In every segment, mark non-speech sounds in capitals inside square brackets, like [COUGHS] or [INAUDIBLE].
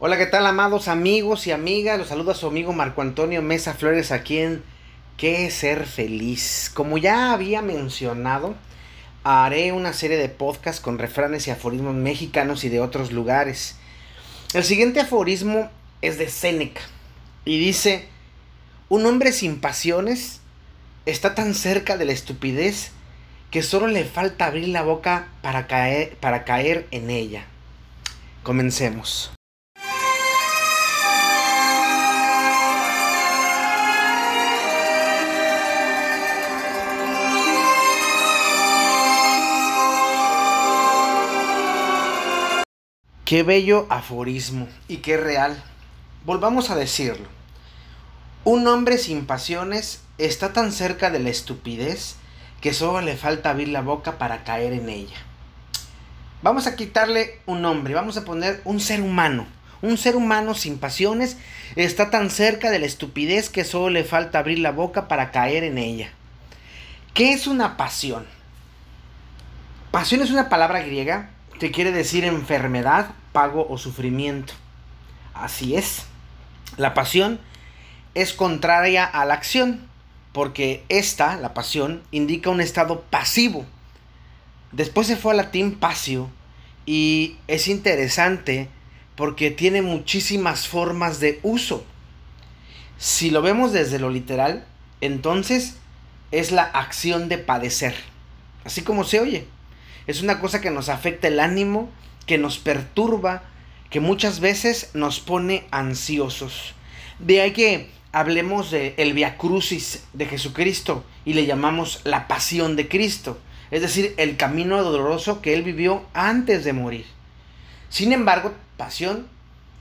Hola, ¿qué tal, amados amigos y amigas? Los saluda su amigo Marco Antonio Mesa Flores aquí en ¿Qué ser feliz? Como ya había mencionado, haré una serie de podcasts con refranes y aforismos mexicanos y de otros lugares. El siguiente aforismo es de Séneca y dice, un hombre sin pasiones está tan cerca de la estupidez que solo le falta abrir la boca para caer, para caer en ella. Comencemos. Qué bello aforismo y qué real. Volvamos a decirlo. Un hombre sin pasiones está tan cerca de la estupidez que solo le falta abrir la boca para caer en ella. Vamos a quitarle un nombre, vamos a poner un ser humano. Un ser humano sin pasiones está tan cerca de la estupidez que solo le falta abrir la boca para caer en ella. ¿Qué es una pasión? Pasión es una palabra griega que quiere decir enfermedad, pago o sufrimiento. Así es. La pasión es contraria a la acción, porque esta, la pasión, indica un estado pasivo. Después se fue al latín pasio y es interesante porque tiene muchísimas formas de uso. Si lo vemos desde lo literal, entonces es la acción de padecer. Así como se oye. Es una cosa que nos afecta el ánimo, que nos perturba, que muchas veces nos pone ansiosos. De ahí que hablemos de el Via Crucis de Jesucristo y le llamamos la pasión de Cristo, es decir, el camino doloroso que él vivió antes de morir. Sin embargo, pasión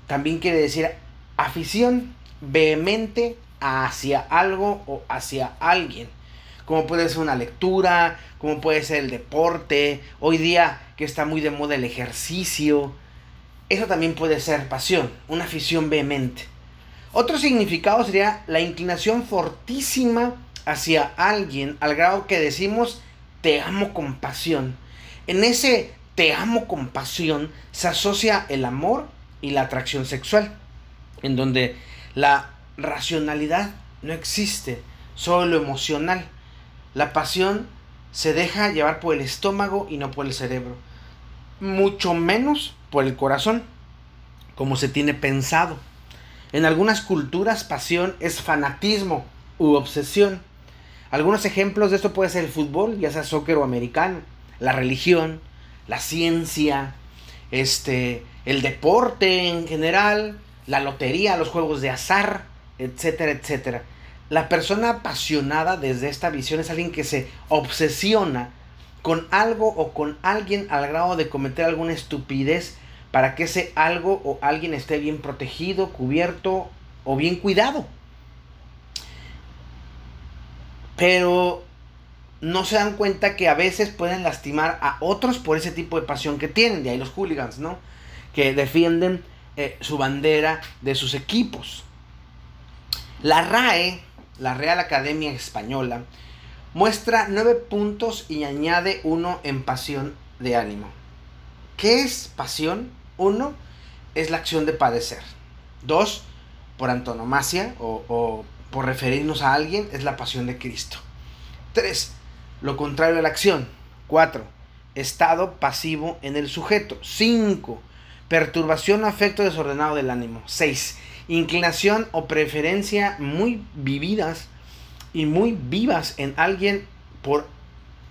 también quiere decir afición vehemente hacia algo o hacia alguien como puede ser una lectura, como puede ser el deporte, hoy día que está muy de moda el ejercicio. Eso también puede ser pasión, una afición vehemente. Otro significado sería la inclinación fortísima hacia alguien al grado que decimos te amo con pasión. En ese te amo con pasión se asocia el amor y la atracción sexual, en donde la racionalidad no existe, solo lo emocional. La pasión se deja llevar por el estómago y no por el cerebro. Mucho menos por el corazón, como se tiene pensado. En algunas culturas pasión es fanatismo u obsesión. Algunos ejemplos de esto puede ser el fútbol, ya sea soccer o americano, la religión, la ciencia, este, el deporte en general, la lotería, los juegos de azar, etcétera, etcétera. La persona apasionada desde esta visión es alguien que se obsesiona con algo o con alguien al grado de cometer alguna estupidez para que ese algo o alguien esté bien protegido, cubierto o bien cuidado. Pero no se dan cuenta que a veces pueden lastimar a otros por ese tipo de pasión que tienen. De ahí los hooligans, ¿no? Que defienden eh, su bandera de sus equipos. La RAE la Real Academia Española, muestra nueve puntos y añade uno en pasión de ánimo. ¿Qué es pasión? Uno, es la acción de padecer. Dos, por antonomasia o, o por referirnos a alguien, es la pasión de Cristo. Tres, lo contrario de la acción. Cuatro, estado pasivo en el sujeto. Cinco, perturbación o afecto desordenado del ánimo. Seis, inclinación o preferencia muy vividas y muy vivas en alguien por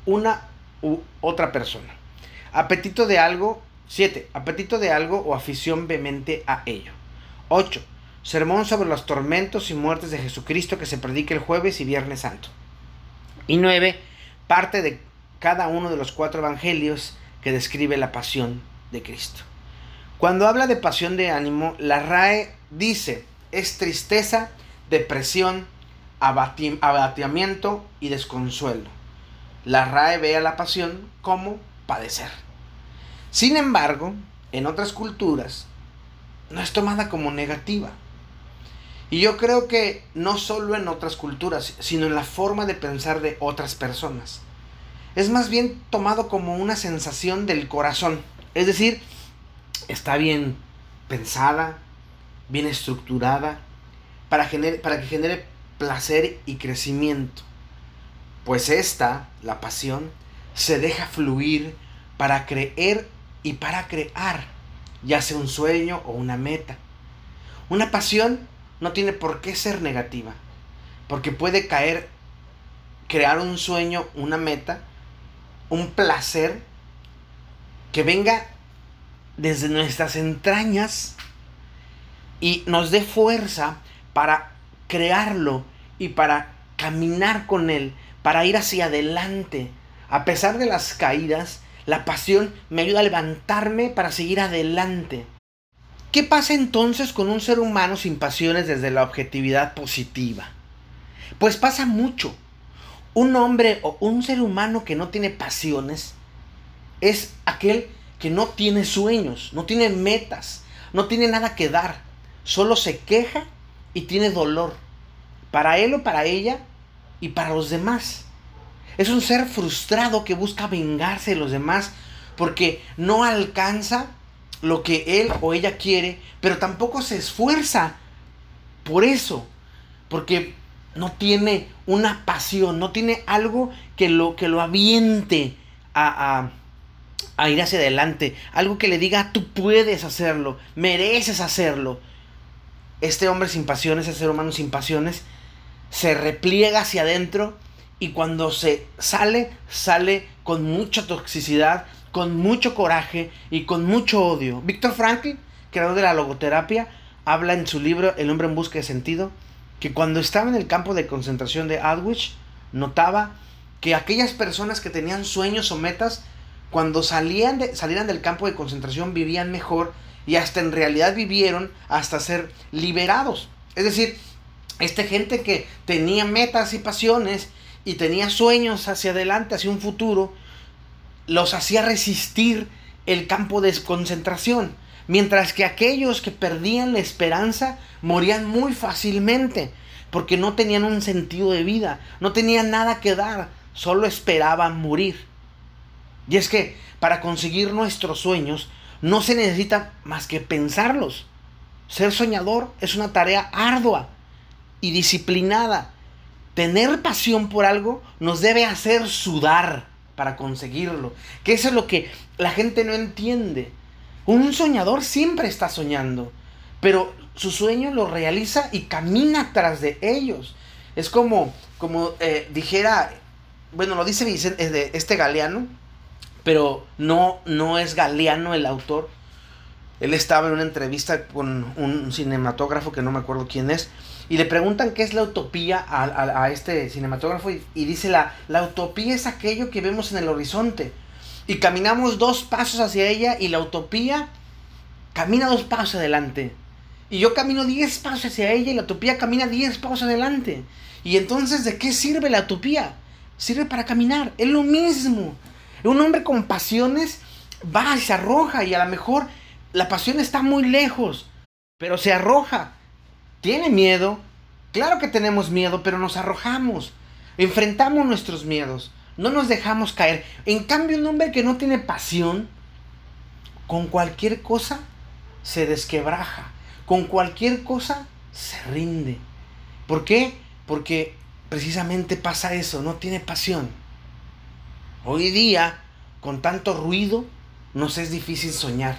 una u otra persona. Apetito de algo. 7. Apetito de algo o afición vehemente a ello. 8. Sermón sobre los tormentos y muertes de Jesucristo que se predica el jueves y viernes santo. Y 9. Parte de cada uno de los cuatro evangelios que describe la pasión de Cristo. Cuando habla de pasión de ánimo, la RAE dice, es tristeza, depresión, abatimiento y desconsuelo. La RAE ve a la pasión como padecer. Sin embargo, en otras culturas, no es tomada como negativa. Y yo creo que no solo en otras culturas, sino en la forma de pensar de otras personas. Es más bien tomado como una sensación del corazón. Es decir, está bien pensada, bien estructurada, para, para que genere placer y crecimiento. Pues esta, la pasión, se deja fluir para creer y para crear, ya sea un sueño o una meta. Una pasión no tiene por qué ser negativa, porque puede caer, crear un sueño, una meta, un placer que venga desde nuestras entrañas y nos dé fuerza para crearlo y para caminar con él, para ir hacia adelante. A pesar de las caídas, la pasión me ayuda a levantarme para seguir adelante. ¿Qué pasa entonces con un ser humano sin pasiones desde la objetividad positiva? Pues pasa mucho. Un hombre o un ser humano que no tiene pasiones es aquel que no tiene sueños, no tiene metas, no tiene nada que dar, solo se queja y tiene dolor, para él o para ella y para los demás. Es un ser frustrado que busca vengarse de los demás porque no alcanza lo que él o ella quiere, pero tampoco se esfuerza por eso, porque no tiene una pasión, no tiene algo que lo, que lo aviente a a ir hacia adelante, algo que le diga, tú puedes hacerlo, mereces hacerlo. Este hombre sin pasiones, ese ser humano sin pasiones, se repliega hacia adentro y cuando se sale, sale con mucha toxicidad, con mucho coraje y con mucho odio. Víctor Frankl, creador de la logoterapia, habla en su libro El hombre en busca de sentido, que cuando estaba en el campo de concentración de Auschwitz, notaba que aquellas personas que tenían sueños o metas cuando salían de, salieran del campo de concentración vivían mejor y hasta en realidad vivieron hasta ser liberados. Es decir, esta gente que tenía metas y pasiones y tenía sueños hacia adelante, hacia un futuro, los hacía resistir el campo de concentración. Mientras que aquellos que perdían la esperanza morían muy fácilmente, porque no tenían un sentido de vida, no tenían nada que dar, solo esperaban morir. Y es que para conseguir nuestros sueños no se necesita más que pensarlos. Ser soñador es una tarea ardua y disciplinada. Tener pasión por algo nos debe hacer sudar para conseguirlo. Que eso es lo que la gente no entiende. Un soñador siempre está soñando, pero su sueño lo realiza y camina tras de ellos. Es como, como eh, dijera, bueno, lo dice Vicente, este Galeano, pero no, no es Galeano el autor. Él estaba en una entrevista con un cinematógrafo que no me acuerdo quién es, y le preguntan qué es la utopía a, este cinematógrafo, y, dice, la, la utopía es aquello que vemos en el horizonte, y caminamos dos pasos hacia ella, y la utopía camina dos pasos adelante. Y yo camino diez pasos hacia ella, y la utopía camina diez pasos adelante. Y entonces, ¿de qué sirve la utopía? Sirve para caminar, es lo mismo. Un hombre con pasiones va y se arroja y a lo mejor la pasión está muy lejos, pero se arroja. Tiene miedo, claro que tenemos miedo, pero nos arrojamos. Enfrentamos nuestros miedos, no nos dejamos caer. En cambio, un hombre que no tiene pasión, con cualquier cosa se desquebraja, con cualquier cosa se rinde. ¿Por qué? Porque precisamente pasa eso, no tiene pasión. Hoy día, con tanto ruido, nos es difícil soñar.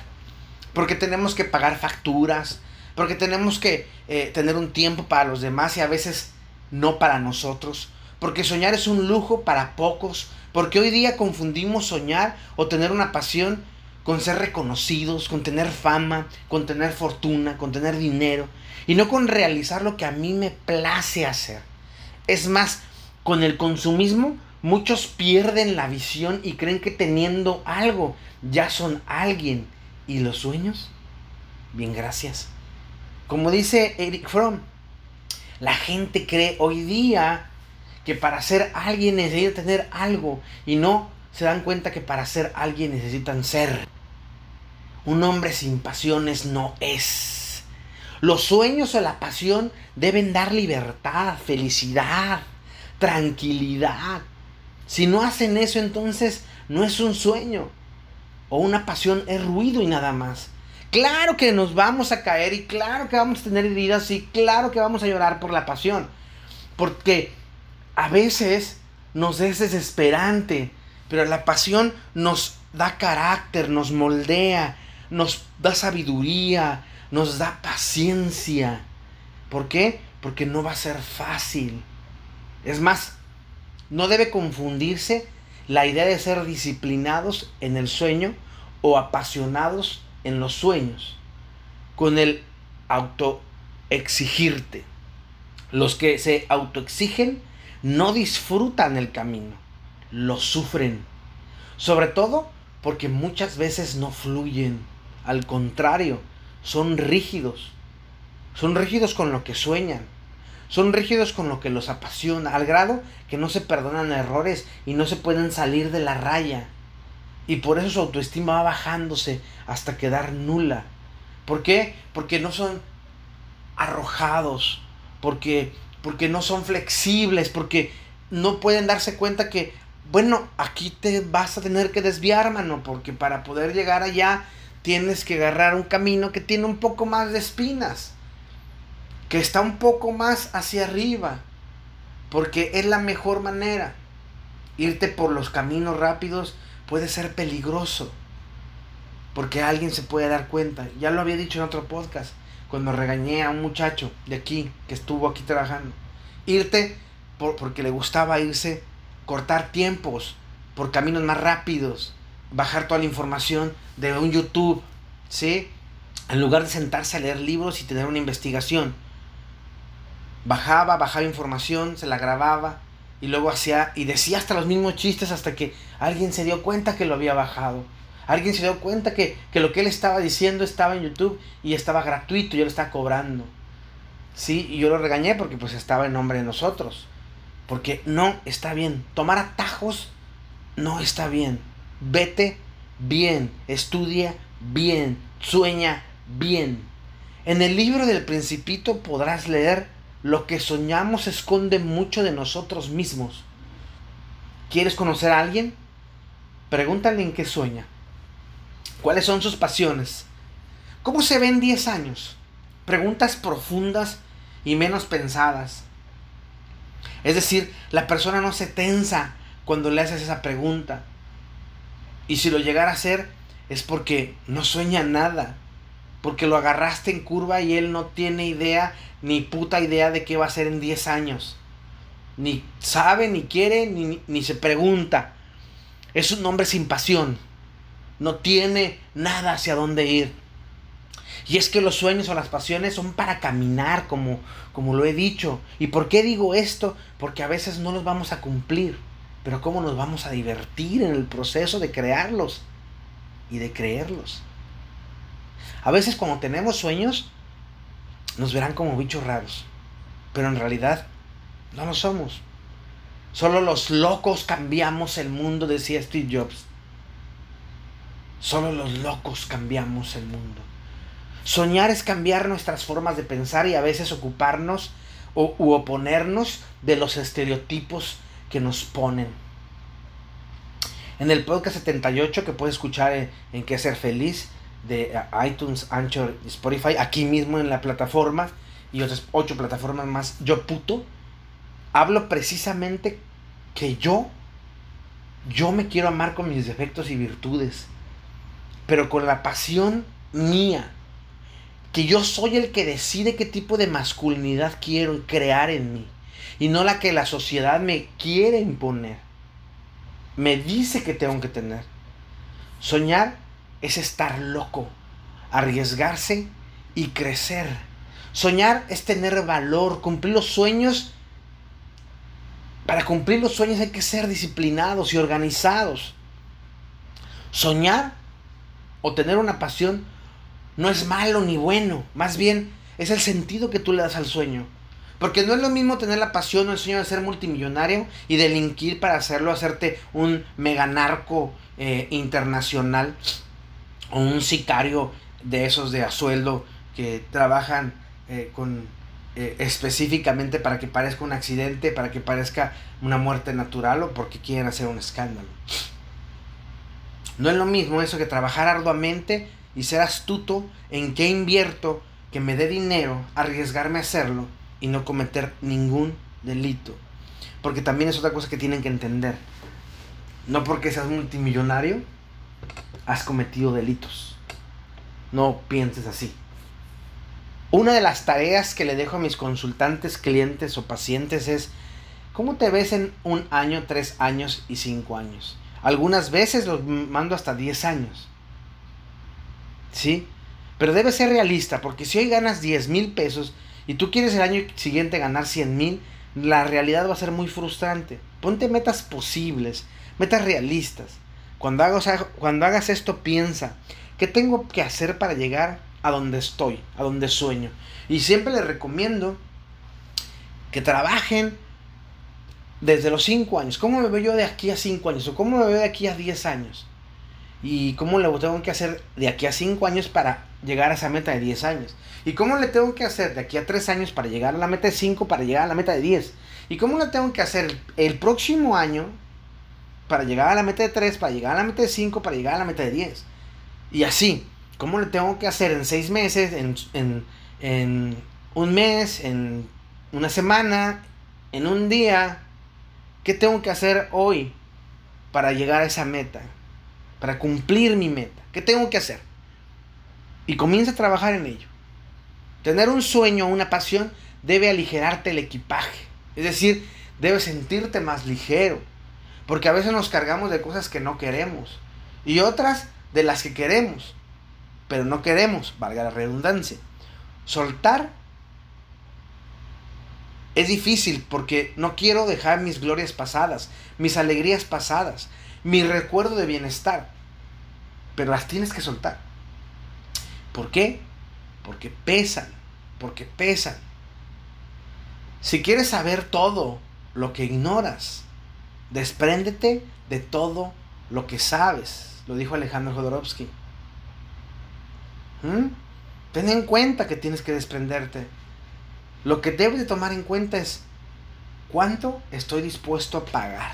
Porque tenemos que pagar facturas, porque tenemos que eh, tener un tiempo para los demás y a veces no para nosotros. Porque soñar es un lujo para pocos. Porque hoy día confundimos soñar o tener una pasión con ser reconocidos, con tener fama, con tener fortuna, con tener dinero. Y no con realizar lo que a mí me place hacer. Es más, con el consumismo Muchos pierden la visión y creen que teniendo algo ya son alguien. ¿Y los sueños? Bien, gracias. Como dice Eric Fromm, la gente cree hoy día que para ser alguien necesita tener algo y no se dan cuenta que para ser alguien necesitan ser. Un hombre sin pasiones no es. Los sueños o la pasión deben dar libertad, felicidad, tranquilidad, si no hacen eso, entonces no es un sueño o una pasión, es ruido y nada más. Claro que nos vamos a caer y claro que vamos a tener heridas y claro que vamos a llorar por la pasión. Porque a veces nos es desesperante, pero la pasión nos da carácter, nos moldea, nos da sabiduría, nos da paciencia. ¿Por qué? Porque no va a ser fácil. Es más, no debe confundirse la idea de ser disciplinados en el sueño o apasionados en los sueños con el autoexigirte. Los que se autoexigen no disfrutan el camino, lo sufren. Sobre todo porque muchas veces no fluyen. Al contrario, son rígidos. Son rígidos con lo que sueñan. Son rígidos con lo que los apasiona, al grado que no se perdonan errores y no se pueden salir de la raya. Y por eso su autoestima va bajándose hasta quedar nula. ¿Por qué? Porque no son arrojados, porque, porque no son flexibles, porque no pueden darse cuenta que, bueno, aquí te vas a tener que desviar, mano, porque para poder llegar allá tienes que agarrar un camino que tiene un poco más de espinas, que está un poco más hacia arriba, porque es la mejor manera. Irte por los caminos rápidos puede ser peligroso, porque alguien se puede dar cuenta. Ya lo había dicho en otro podcast, cuando regañé a un muchacho de aquí, que estuvo aquí trabajando. Irte por, porque le gustaba irse, cortar tiempos por caminos más rápidos, bajar toda la información de un YouTube, ¿sí? En lugar de sentarse a leer libros y tener una investigación. Bajaba, bajaba información, se la grababa y luego hacía y decía hasta los mismos chistes hasta que alguien se dio cuenta que lo había bajado. Alguien se dio cuenta que, que lo que él estaba diciendo estaba en YouTube y estaba gratuito, yo lo estaba cobrando. Sí, y yo lo regañé porque pues estaba en nombre de nosotros. Porque no está bien. Tomar atajos no está bien. Vete bien, estudia bien, sueña bien. En el libro del principito podrás leer lo que soñamos esconde mucho de nosotros mismos. ¿Quieres conocer a alguien? Pregúntale en qué sueña. ¿Cuáles son sus pasiones? ¿Cómo se ven 10 años? Preguntas profundas y menos pensadas. Es decir, la persona no se tensa cuando le haces esa pregunta. Y si lo llegara a hacer es porque no sueña nada. Porque lo agarraste en curva y él no tiene idea, ni puta idea de qué va a hacer en 10 años. Ni sabe, ni quiere, ni, ni se pregunta. Es un hombre sin pasión. No tiene nada hacia dónde ir. Y es que los sueños o las pasiones son para caminar, como, como lo he dicho. ¿Y por qué digo esto? Porque a veces no los vamos a cumplir. Pero ¿cómo nos vamos a divertir en el proceso de crearlos y de creerlos? A veces cuando tenemos sueños, nos verán como bichos raros. Pero en realidad no lo somos. Solo los locos cambiamos el mundo, decía Steve Jobs. Solo los locos cambiamos el mundo. Soñar es cambiar nuestras formas de pensar y a veces ocuparnos o, u oponernos de los estereotipos que nos ponen. En el podcast 78 que puedes escuchar en, en Qué Ser Feliz de eh, iTunes, Anchor Spotify, aquí mismo en la plataforma y otras ocho plataformas más, yo puto, hablo precisamente que yo, yo me quiero amar con mis defectos y virtudes, pero con la pasión mía, que yo soy el que decide qué tipo de masculinidad quiero crear en mí y no la que la sociedad me quiere imponer. Me dice que tengo que tener. Soñar es estar loco, arriesgarse y crecer. Soñar es tener valor, cumplir los sueños. Para cumplir los sueños hay que ser disciplinados y organizados. Soñar o tener una pasión no es malo ni bueno, más bien es el sentido que tú le das al sueño. Porque no es lo mismo tener la pasión o el sueño de ser multimillonario y delinquir para hacerlo, hacerte un mega narco eh, internacional o un sicario de esos de a sueldo que trabajan eh, con eh, específicamente para que parezca un accidente, para que parezca una muerte natural o porque quieren hacer un escándalo. No es lo mismo eso que trabajar arduamente y ser astuto en qué invierto, que me dé dinero, arriesgarme a hacerlo y no cometer ningún delito. Porque también es otra cosa que tienen que entender. No porque seas multimillonario, has cometido delitos. No pienses así. Una de las tareas que le dejo a mis consultantes, clientes o pacientes es, ¿cómo te ves en un año, tres años y cinco años? Algunas veces los mando hasta diez años. ¿Sí? Pero debe ser realista, porque si hoy ganas 10 mil pesos y tú quieres el año siguiente ganar 100 mil, la realidad va a ser muy frustrante. Ponte metas posibles, metas realistas. Cuando hagas, esto, piensa, ¿qué tengo que hacer para llegar a donde estoy, a donde sueño? Y siempre les recomiendo que trabajen desde los 5 años. ¿Cómo me veo yo de aquí a 5 años? ¿O cómo me veo de aquí a 10 años? ¿Y cómo le tengo que hacer de aquí a 5 años para llegar a esa meta de 10 años? ¿Y cómo le tengo que hacer de aquí a 3 años para llegar a la meta de 5 para llegar a la meta de 10? ¿Y cómo le tengo que hacer el próximo año para llegar a la meta de 3, para llegar a la meta de 5, para llegar a la meta de 10? Y así, ¿cómo le tengo que hacer en 6 meses, en, en, en un mes, en una semana, en un día? ¿Qué tengo que hacer hoy para llegar a esa meta? para cumplir mi meta? ¿Qué tengo que hacer? Y comienza a trabajar en ello. Tener un sueño, una pasión, debe aligerarte el equipaje. Es decir, debes sentirte más ligero. Porque a veces nos cargamos de cosas que no queremos. Y otras de las que queremos. Pero no queremos, valga la redundancia. Soltar es difícil porque no quiero dejar mis glorias pasadas, mis alegrías pasadas, mi recuerdo de bienestar. Pero las tienes que soltar. ¿Por qué? Porque pesan, porque pesan. Si quieres saber todo lo que ignoras, despréndete de todo lo que sabes, lo dijo Alejandro Jodorowsky. ¿Mm? Ten en cuenta que tienes que desprenderte. Lo que debes de tomar en cuenta es cuánto estoy dispuesto a pagar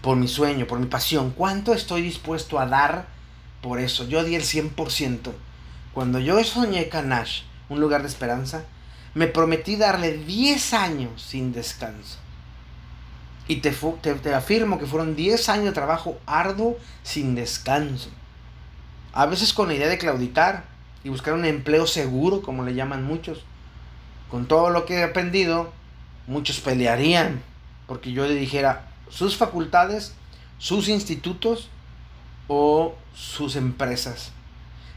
por mi sueño, por mi pasión. ¿Cuánto estoy dispuesto a dar por eso? Yo di el 100%. Cuando yo soñé Canash, un lugar de esperanza, me prometí darle 10 años sin descanso. Y te, te, afirmo que fueron 10 años de trabajo arduo sin descanso. A veces con la idea de claudicar y buscar un empleo seguro, como le llaman muchos. Con todo lo que he aprendido, muchos pelearían porque yo le dijera, sus facultades, sus institutos o sus empresas.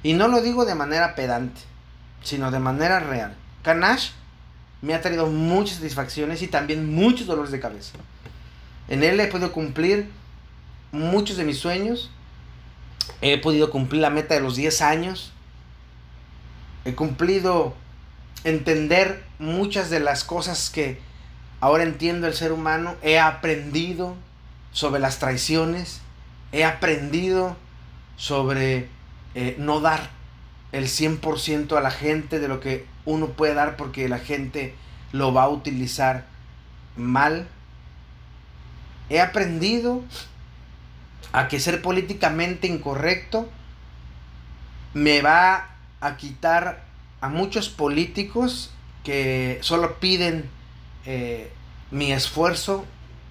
Y no lo digo de manera pedante, sino de manera real. Canash me ha traído muchas satisfacciones y también muchos dolores de cabeza. En él he podido cumplir muchos de mis sueños. He podido cumplir la meta de los 10 años. He cumplido entender muchas de las cosas que Ahora entiendo el ser humano, he aprendido sobre las traiciones, he aprendido sobre eh, no dar el 100% a la gente de lo que uno puede dar porque la gente lo va a utilizar mal. He aprendido a que ser políticamente incorrecto me va a quitar a muchos políticos que solo piden eh, mi esfuerzo,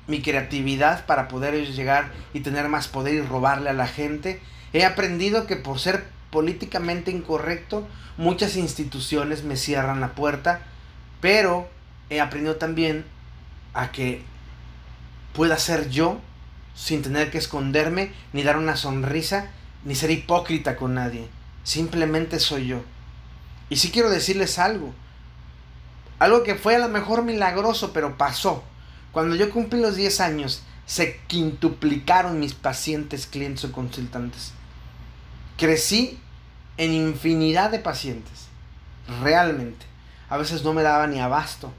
mi creatividad para poder llegar y tener más poder y robarle a la gente. He aprendido que por ser políticamente incorrecto, muchas instituciones me cierran la puerta, pero he aprendido también a que pueda ser yo sin tener que esconderme, ni dar una sonrisa, ni ser hipócrita con nadie. Simplemente soy yo. Y si quiero decirles algo, algo que fue a lo mejor milagroso, pero pasó. Cuando yo cumplí los 10 años, se quintuplicaron mis pacientes, clientes o consultantes. Crecí en infinidad de pacientes. Realmente. A veces no me daba ni abasto.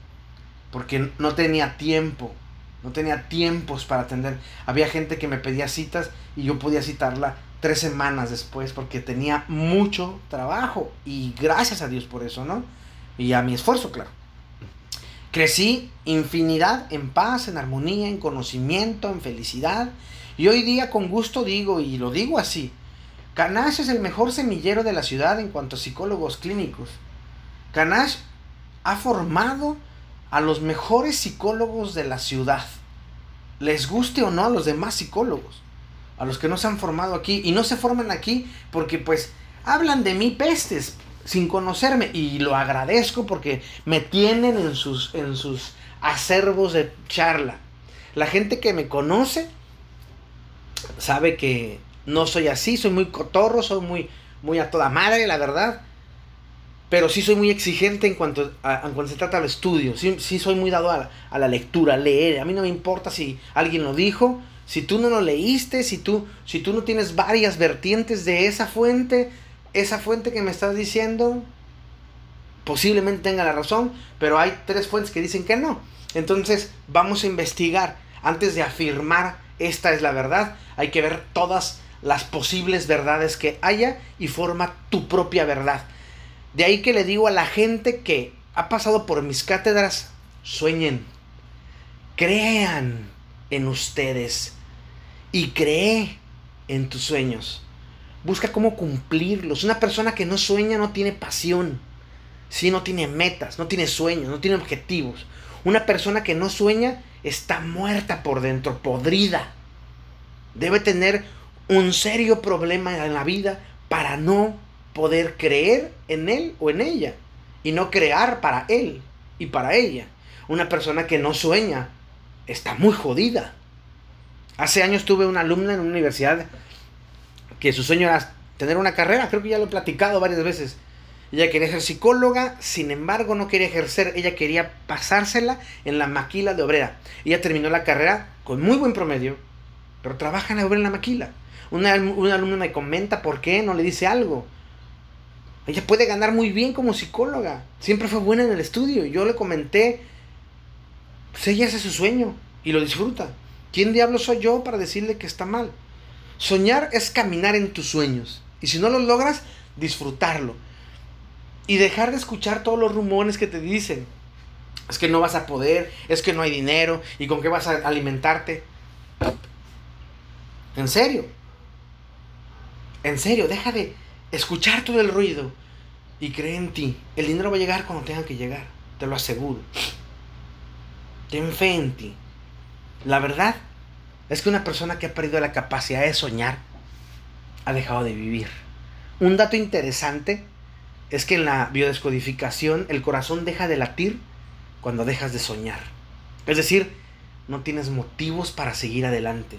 Porque no tenía tiempo. No tenía tiempos para atender. Había gente que me pedía citas y yo podía citarla tres semanas después porque tenía mucho trabajo. Y gracias a Dios por eso, ¿no? Y a mi esfuerzo, claro. Crecí infinidad en paz, en armonía, en conocimiento, en felicidad. Y hoy día con gusto digo, y lo digo así, Canash es el mejor semillero de la ciudad en cuanto a psicólogos clínicos. Canash ha formado a los mejores psicólogos de la ciudad. Les guste o no a los demás psicólogos, a los que no se han formado aquí y no se forman aquí porque pues hablan de mí pestes sin conocerme y lo agradezco porque me tienen en sus en sus acervos de charla. La gente que me conoce sabe que no soy así, soy muy cotorro, soy muy, muy a toda madre, la verdad. Pero sí soy muy exigente en cuanto, a, en cuanto se trata del estudio. Sí, sí soy muy dado a a la, lectura, a leer. A mí no me importa si alguien lo dijo, si tú no lo leíste, si tú, si tú no tienes varias vertientes de esa fuente, esa fuente que me estás diciendo, posiblemente tenga la razón, pero hay tres fuentes que dicen que no. Entonces vamos a investigar antes de afirmar esta es la verdad. Hay que ver todas las posibles verdades que haya y forma tu propia verdad. De ahí que le digo a la gente que ha pasado por mis cátedras, sueñen, crean en ustedes y cree en tus sueños. Busca cómo cumplirlos. Una persona que no sueña no tiene pasión. Si no tiene metas, no tiene sueños, no tiene objetivos. Una persona que no sueña está muerta por dentro, podrida. Debe tener un serio problema en la vida para no poder creer en él o en ella y no crear para él y para ella. Una persona que no sueña está muy jodida. Hace años tuve una alumna en una universidad que su sueño era tener una carrera, creo que ya lo he platicado varias veces. Ella quería ser psicóloga, sin embargo no quería ejercer, ella quería pasársela en la maquila de obrera. Ella terminó la carrera con muy buen promedio, pero trabaja en la obrera en la maquila. Una, una alumna me comenta por qué, no le dice algo. Ella puede ganar muy bien como psicóloga. Siempre fue buena en el estudio. Yo le comenté, pues ella hace su sueño y lo disfruta. ¿Quién diablo soy yo para decirle que está mal? Soñar es caminar en tus sueños. Y si no lo logras, disfrutarlo. Y dejar de escuchar todos los rumores que te dicen. Es que no vas a poder, es que no hay dinero, y con qué vas a alimentarte. En serio. En serio, deja de escuchar todo el ruido y cree en ti. El dinero va a llegar cuando tenga que llegar, te lo aseguro. Ten fe en ti. La verdad es que una persona que ha perdido la capacidad de soñar ha dejado de vivir. Un dato interesante es que en la biodescodificación el corazón deja de latir cuando dejas de soñar. Es decir, no tienes motivos para seguir adelante.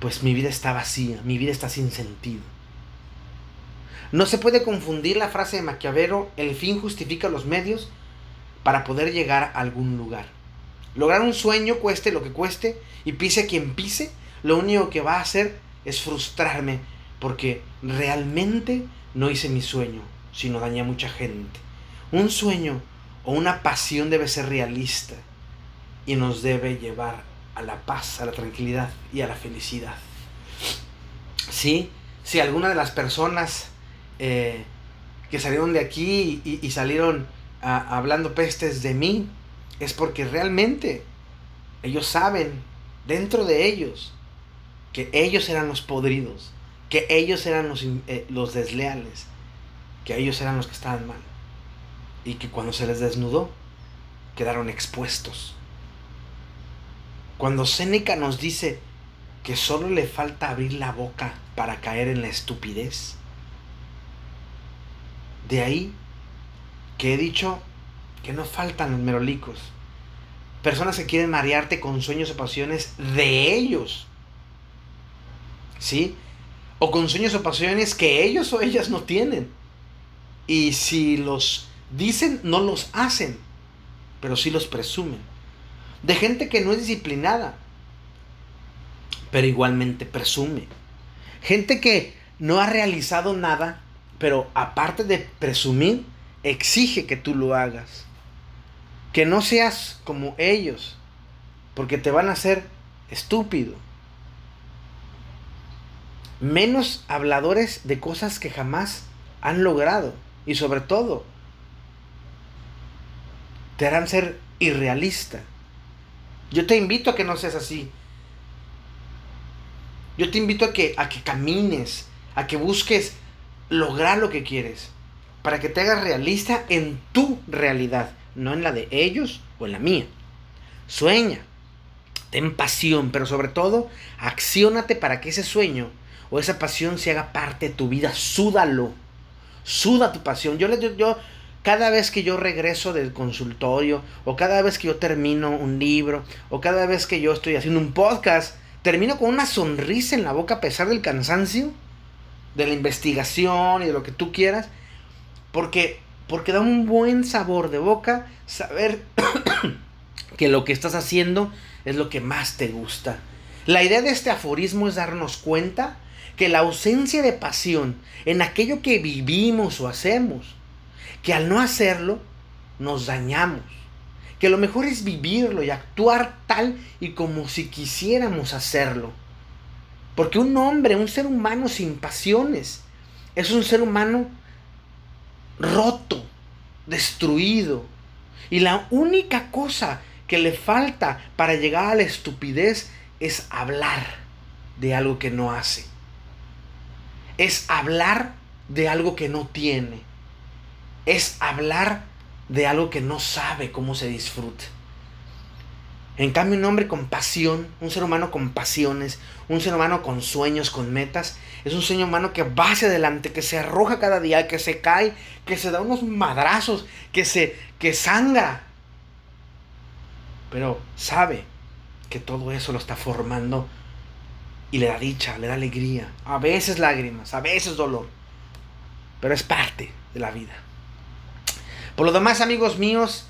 Pues mi vida está vacía, mi vida está sin sentido. No se puede confundir la frase de Maquiavelo, el fin justifica los medios para poder llegar a algún lugar. Lograr un sueño, cueste lo que cueste, y pise quien pise, lo único que va a hacer es frustrarme, porque realmente no hice mi sueño, sino dañé a mucha gente. Un sueño o una pasión debe ser realista y nos debe llevar a la paz, a la tranquilidad y a la felicidad. ¿Sí? Si alguna de las personas eh, que salieron de aquí y, salieron hablando pestes de mí, es porque realmente ellos saben dentro de ellos que ellos eran los podridos, que ellos eran los, eh, los desleales, que ellos eran los que estaban mal. Y que cuando se les desnudó, quedaron expuestos. Cuando Séneca nos dice que solo le falta abrir la boca para caer en la estupidez, de ahí que he dicho que no faltan los merolicos. Personas que quieren marearte con sueños o pasiones de ellos. ¿Sí? O con sueños o pasiones que ellos o ellas no tienen. Y si los dicen, no los hacen. Pero sí los presumen. De gente que no es disciplinada. Pero igualmente presume. Gente que no ha realizado nada pero aparte de presumir, exige que tú lo hagas. Que no seas como ellos, porque te van a hacer estúpido. Menos habladores de cosas que jamás han logrado. Y sobre todo, te harán ser irrealista. Yo te invito a que no seas así. Yo te invito a que, a que camines, a que busques lograr lo que quieres, para que te hagas realista en tu realidad, no en la de ellos o en la mía. Sueña, ten pasión, pero sobre todo, acciónate para que ese sueño o esa pasión se haga parte de tu vida, súdalo, suda tu pasión. Yo, yo cada vez que yo regreso del consultorio, o cada vez que yo termino un libro, o cada vez que yo estoy haciendo un podcast, termino con una sonrisa en la boca a pesar del cansancio, de la investigación y de lo que tú quieras, porque, porque da un buen sabor de boca saber [COUGHS] que lo que estás haciendo es lo que más te gusta. La idea de este aforismo es darnos cuenta que la ausencia de pasión en aquello que vivimos o hacemos, que al no hacerlo nos dañamos, que lo mejor es vivirlo y actuar tal y como si quisiéramos hacerlo. Porque un hombre, un ser humano sin pasiones, es un ser humano roto, destruido. Y la única cosa que le falta para llegar a la estupidez es hablar de algo que no hace. Es hablar de algo que no tiene. Es hablar de algo que no sabe cómo se disfruta. En cambio, un hombre con pasión, un ser humano con pasiones, un ser humano con sueños, con metas, es un ser humano que va hacia adelante, que se arroja cada día, que se cae, que se da unos madrazos, que se que sangra. Pero sabe que todo eso lo está formando y le da dicha, le da alegría, a veces lágrimas, a veces dolor, pero es parte de la vida. Por lo demás, amigos míos,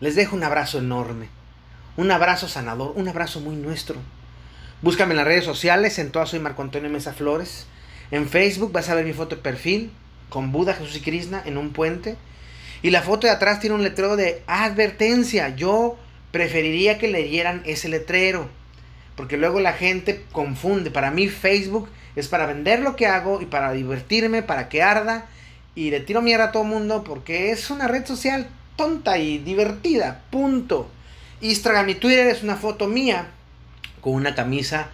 les dejo un abrazo enorme, un abrazo sanador, un abrazo muy nuestro. Búscame en las redes sociales, en todas soy Marco Antonio Mesa Flores. En Facebook vas a ver mi foto de perfil con Buda, Jesús y Krishna en un puente. Y la foto de atrás tiene un letrero de advertencia. Yo preferiría que leyeran ese letrero. Porque luego la gente confunde. Para mí Facebook es para vender lo que hago y para divertirme, para que arda. Y le tiro mierda a todo mundo porque es una red social tonta y divertida. Punto. Instagram y Twitter es una foto mía con una camisa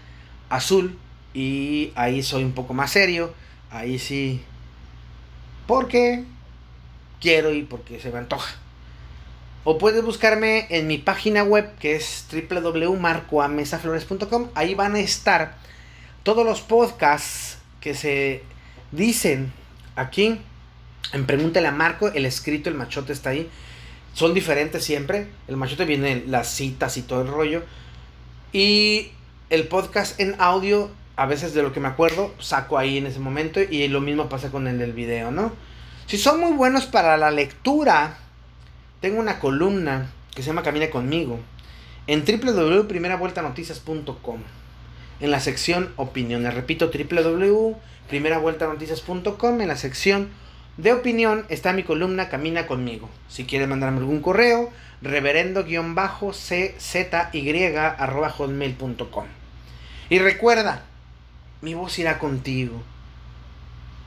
azul. Y ahí soy un poco más serio. Ahí sí. Porque quiero y porque se me antoja. O puedes buscarme en mi página web que es www.marcoamesaflores.com. Ahí van a estar todos los podcasts que se dicen aquí. En Pregúntale a Marco, el escrito, el machote está ahí. Son diferentes siempre. El machote viene las citas y todo el rollo. Y el podcast en audio, a veces de lo que me acuerdo, saco ahí en ese momento. Y lo mismo pasa con el del video, ¿no? Si son muy buenos para la lectura, tengo una columna que se llama Camina conmigo en www.primeravueltanoticias.com en la sección opiniones. Repito, www.primeravueltanoticias.com en la sección de opinión está mi columna Camina conmigo. Si quieres mandarme algún correo, reverendo-czy.hotmail.com. Y recuerda, mi voz irá contigo.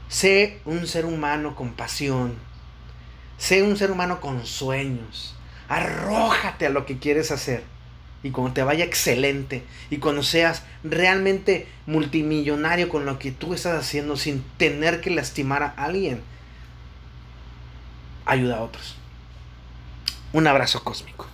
Sé un ser humano con pasión, Sé un ser humano con sueños. Arrójate a lo que quieres hacer. Y cuando te vaya excelente. Y cuando seas realmente multimillonario con lo que tú estás haciendo sin tener que lastimar a alguien. Ayuda a otros. Un abrazo cósmico.